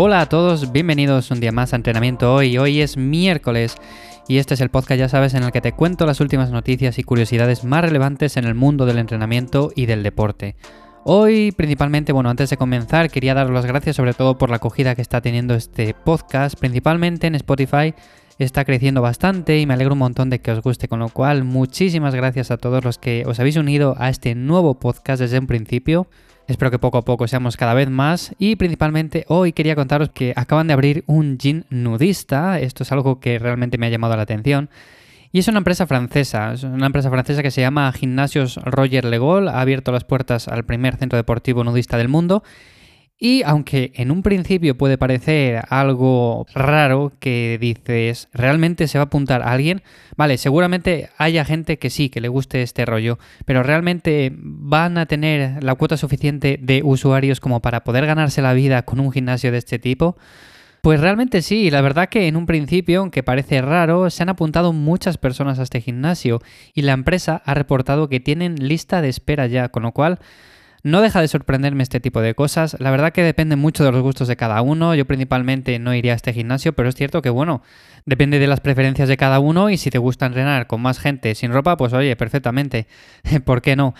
Hola a todos, bienvenidos un día más a Entrenamiento Hoy. Hoy es miércoles y este es el podcast, ya sabes, en el que te cuento las últimas noticias y curiosidades más relevantes en el mundo del entrenamiento y del deporte. Hoy, principalmente, bueno, antes de comenzar, quería dar las gracias sobre todo por la acogida que está teniendo este podcast, principalmente en Spotify. Está creciendo bastante y me alegro un montón de que os guste, con lo cual muchísimas gracias a todos los que os habéis unido a este nuevo podcast desde un principio. Espero que poco a poco seamos cada vez más y principalmente hoy quería contaros que acaban de abrir un gym nudista, esto es algo que realmente me ha llamado la atención. Y es una empresa francesa, es una empresa francesa que se llama Gimnasios Roger Legol, ha abierto las puertas al primer centro deportivo nudista del mundo y aunque en un principio puede parecer algo raro que dices, ¿realmente se va a apuntar a alguien? Vale, seguramente haya gente que sí, que le guste este rollo, pero ¿realmente van a tener la cuota suficiente de usuarios como para poder ganarse la vida con un gimnasio de este tipo? Pues realmente sí, la verdad que en un principio, aunque parece raro, se han apuntado muchas personas a este gimnasio y la empresa ha reportado que tienen lista de espera ya, con lo cual no deja de sorprenderme este tipo de cosas. La verdad que depende mucho de los gustos de cada uno. Yo principalmente no iría a este gimnasio, pero es cierto que bueno, depende de las preferencias de cada uno y si te gusta entrenar con más gente sin ropa, pues oye, perfectamente. ¿Por qué no?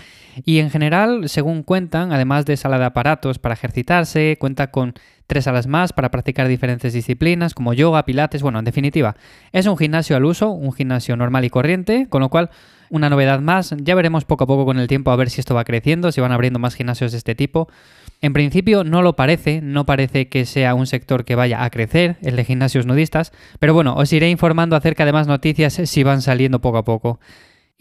Y en general, según cuentan, además de sala de aparatos para ejercitarse, cuenta con tres salas más para practicar diferentes disciplinas como yoga, pilates, bueno, en definitiva, es un gimnasio al uso, un gimnasio normal y corriente, con lo cual una novedad más. Ya veremos poco a poco con el tiempo a ver si esto va creciendo, si van abriendo más gimnasios de este tipo. En principio no lo parece, no parece que sea un sector que vaya a crecer, el de gimnasios nudistas, pero bueno, os iré informando acerca de más noticias si van saliendo poco a poco.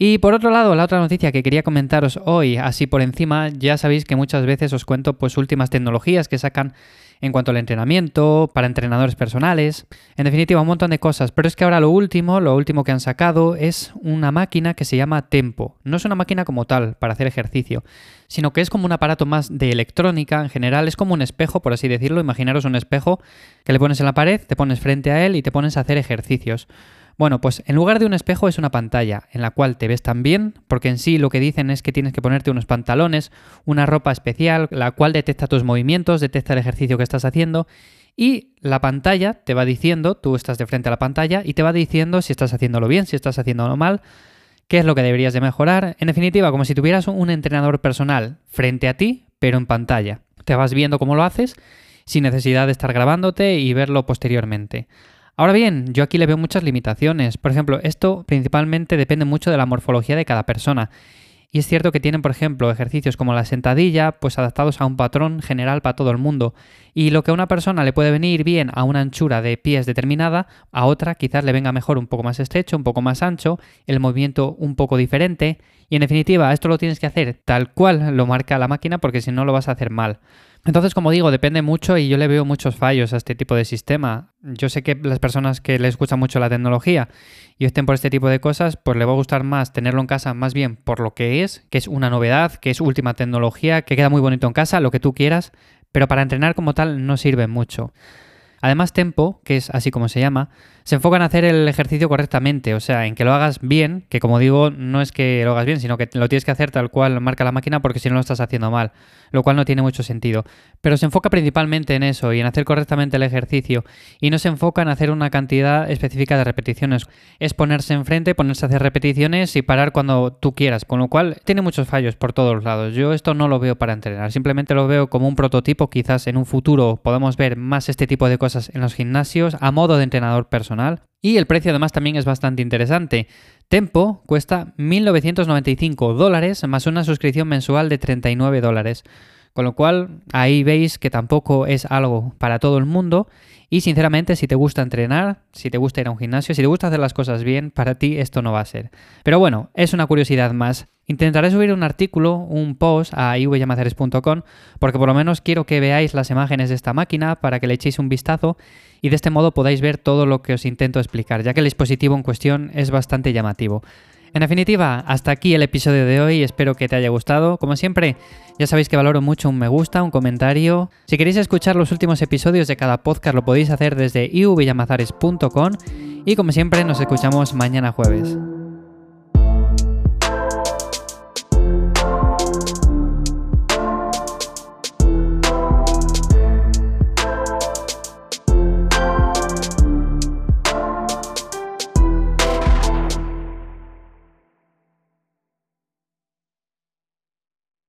Y por otro lado, la otra noticia que quería comentaros hoy, así por encima, ya sabéis que muchas veces os cuento pues últimas tecnologías que sacan en cuanto al entrenamiento, para entrenadores personales, en definitiva un montón de cosas, pero es que ahora lo último, lo último que han sacado es una máquina que se llama Tempo. No es una máquina como tal para hacer ejercicio, sino que es como un aparato más de electrónica en general, es como un espejo, por así decirlo, imaginaros un espejo que le pones en la pared, te pones frente a él y te pones a hacer ejercicios. Bueno, pues en lugar de un espejo es una pantalla en la cual te ves tan bien, porque en sí lo que dicen es que tienes que ponerte unos pantalones, una ropa especial, la cual detecta tus movimientos, detecta el ejercicio que estás haciendo y la pantalla te va diciendo, tú estás de frente a la pantalla y te va diciendo si estás haciéndolo bien, si estás haciéndolo mal, qué es lo que deberías de mejorar. En definitiva, como si tuvieras un entrenador personal frente a ti, pero en pantalla. Te vas viendo cómo lo haces sin necesidad de estar grabándote y verlo posteriormente. Ahora bien, yo aquí le veo muchas limitaciones. Por ejemplo, esto principalmente depende mucho de la morfología de cada persona. Y es cierto que tienen, por ejemplo, ejercicios como la sentadilla, pues adaptados a un patrón general para todo el mundo. Y lo que a una persona le puede venir bien a una anchura de pies determinada, a otra quizás le venga mejor un poco más estrecho, un poco más ancho, el movimiento un poco diferente. Y en definitiva, esto lo tienes que hacer tal cual lo marca la máquina porque si no lo vas a hacer mal. Entonces, como digo, depende mucho y yo le veo muchos fallos a este tipo de sistema. Yo sé que las personas que les gusta mucho la tecnología y estén por este tipo de cosas, pues le va a gustar más tenerlo en casa más bien por lo que es, que es una novedad, que es última tecnología, que queda muy bonito en casa, lo que tú quieras, pero para entrenar como tal no sirve mucho. Además, Tempo, que es así como se llama, se enfoca en hacer el ejercicio correctamente, o sea, en que lo hagas bien, que como digo, no es que lo hagas bien, sino que lo tienes que hacer tal cual marca la máquina porque si no lo estás haciendo mal, lo cual no tiene mucho sentido. Pero se enfoca principalmente en eso y en hacer correctamente el ejercicio y no se enfoca en hacer una cantidad específica de repeticiones. Es ponerse enfrente, ponerse a hacer repeticiones y parar cuando tú quieras, con lo cual tiene muchos fallos por todos lados. Yo esto no lo veo para entrenar, simplemente lo veo como un prototipo, quizás en un futuro podamos ver más este tipo de cosas en los gimnasios a modo de entrenador personal y el precio además también es bastante interesante. Tempo cuesta 1.995 dólares más una suscripción mensual de 39 dólares. Con lo cual, ahí veis que tampoco es algo para todo el mundo. Y sinceramente, si te gusta entrenar, si te gusta ir a un gimnasio, si te gusta hacer las cosas bien, para ti esto no va a ser. Pero bueno, es una curiosidad más. Intentaré subir un artículo, un post a ivyamazares.com, porque por lo menos quiero que veáis las imágenes de esta máquina para que le echéis un vistazo y de este modo podáis ver todo lo que os intento explicar, ya que el dispositivo en cuestión es bastante llamativo. En definitiva, hasta aquí el episodio de hoy, espero que te haya gustado. Como siempre, ya sabéis que valoro mucho un me gusta, un comentario. Si queréis escuchar los últimos episodios de cada podcast lo podéis hacer desde ivyamazares.com y como siempre nos escuchamos mañana jueves.